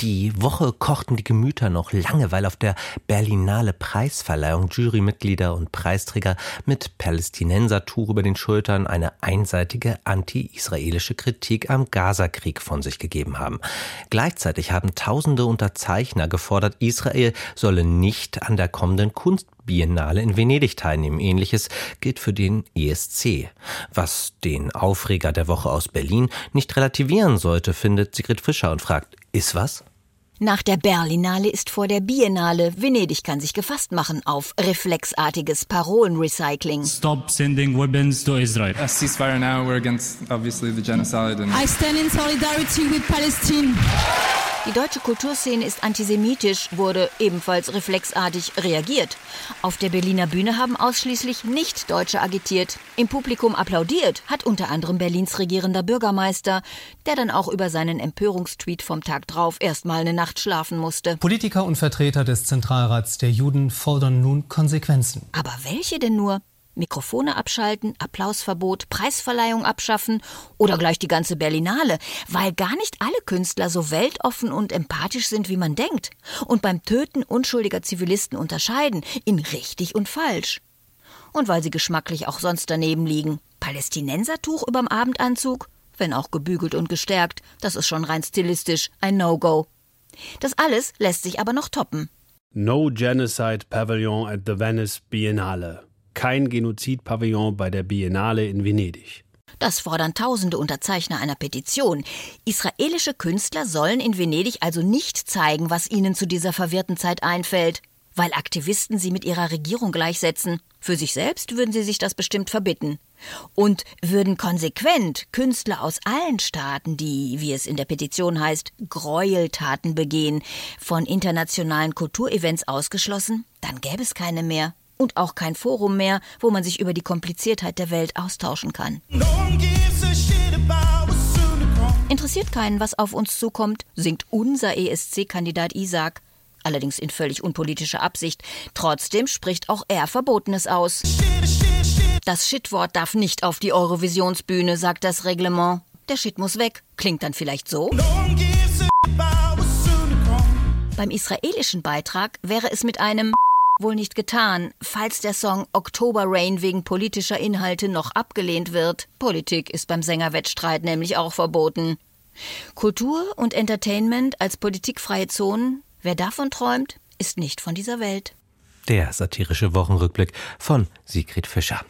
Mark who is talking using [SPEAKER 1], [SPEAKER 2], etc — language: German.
[SPEAKER 1] Die Woche kochten die Gemüter noch lange, weil auf der Berlinale Preisverleihung Jurymitglieder und Preisträger mit Palästinensertuch über den Schultern eine einseitige anti-israelische Kritik am Gazakrieg von sich gegeben haben. Gleichzeitig haben tausende Unterzeichner gefordert, Israel solle nicht an der kommenden Kunstbiennale in Venedig teilnehmen. Ähnliches gilt für den ESC. Was den Aufreger der Woche aus Berlin nicht relativieren sollte, findet Sigrid Fischer und fragt, ist was?
[SPEAKER 2] Nach der Berlinale ist vor der Biennale. Venedig kann sich gefasst machen auf reflexartiges Parolenrecycling.
[SPEAKER 3] Stop sending weapons to Israel.
[SPEAKER 4] A ceasefire now. We're against obviously the genocide.
[SPEAKER 5] I stand in solidarity with Palestine.
[SPEAKER 2] Die deutsche Kulturszene ist antisemitisch, wurde ebenfalls reflexartig reagiert. Auf der Berliner Bühne haben ausschließlich Nicht-Deutsche agitiert. Im Publikum applaudiert hat unter anderem Berlins regierender Bürgermeister, der dann auch über seinen Empörungstweet vom Tag drauf erstmal eine Nacht schlafen musste.
[SPEAKER 6] Politiker und Vertreter des Zentralrats der Juden fordern nun Konsequenzen.
[SPEAKER 2] Aber welche denn nur? Mikrofone abschalten, Applausverbot, Preisverleihung abschaffen oder gleich die ganze Berlinale, weil gar nicht alle Künstler so weltoffen und empathisch sind, wie man denkt und beim Töten unschuldiger Zivilisten unterscheiden in richtig und falsch. Und weil sie geschmacklich auch sonst daneben liegen. Palästinensertuch überm Abendanzug, wenn auch gebügelt und gestärkt, das ist schon rein stilistisch ein No-Go. Das alles lässt sich aber noch toppen.
[SPEAKER 7] No Genocide Pavilion at the Venice Biennale kein Genozidpavillon bei der Biennale in Venedig.
[SPEAKER 2] Das fordern tausende Unterzeichner einer Petition. Israelische Künstler sollen in Venedig also nicht zeigen, was ihnen zu dieser verwirrten Zeit einfällt, weil Aktivisten sie mit ihrer Regierung gleichsetzen. Für sich selbst würden sie sich das bestimmt verbitten. Und würden konsequent Künstler aus allen Staaten, die, wie es in der Petition heißt, Gräueltaten begehen, von internationalen Kulturevents ausgeschlossen, dann gäbe es keine mehr und auch kein Forum mehr, wo man sich über die Kompliziertheit der Welt austauschen kann. Interessiert keinen, was auf uns zukommt, singt unser ESC-Kandidat Isaac. Allerdings in völlig unpolitischer Absicht. Trotzdem spricht auch er Verbotenes aus. Das Shitwort darf nicht auf die Eurovisionsbühne, sagt das Reglement. Der Shit muss weg. Klingt dann vielleicht so? Beim israelischen Beitrag wäre es mit einem wohl nicht getan, falls der Song Oktober Rain wegen politischer Inhalte noch abgelehnt wird. Politik ist beim Sängerwettstreit nämlich auch verboten. Kultur und Entertainment als politikfreie Zonen, wer davon träumt, ist nicht von dieser Welt.
[SPEAKER 1] Der satirische Wochenrückblick von Sigrid Fischer.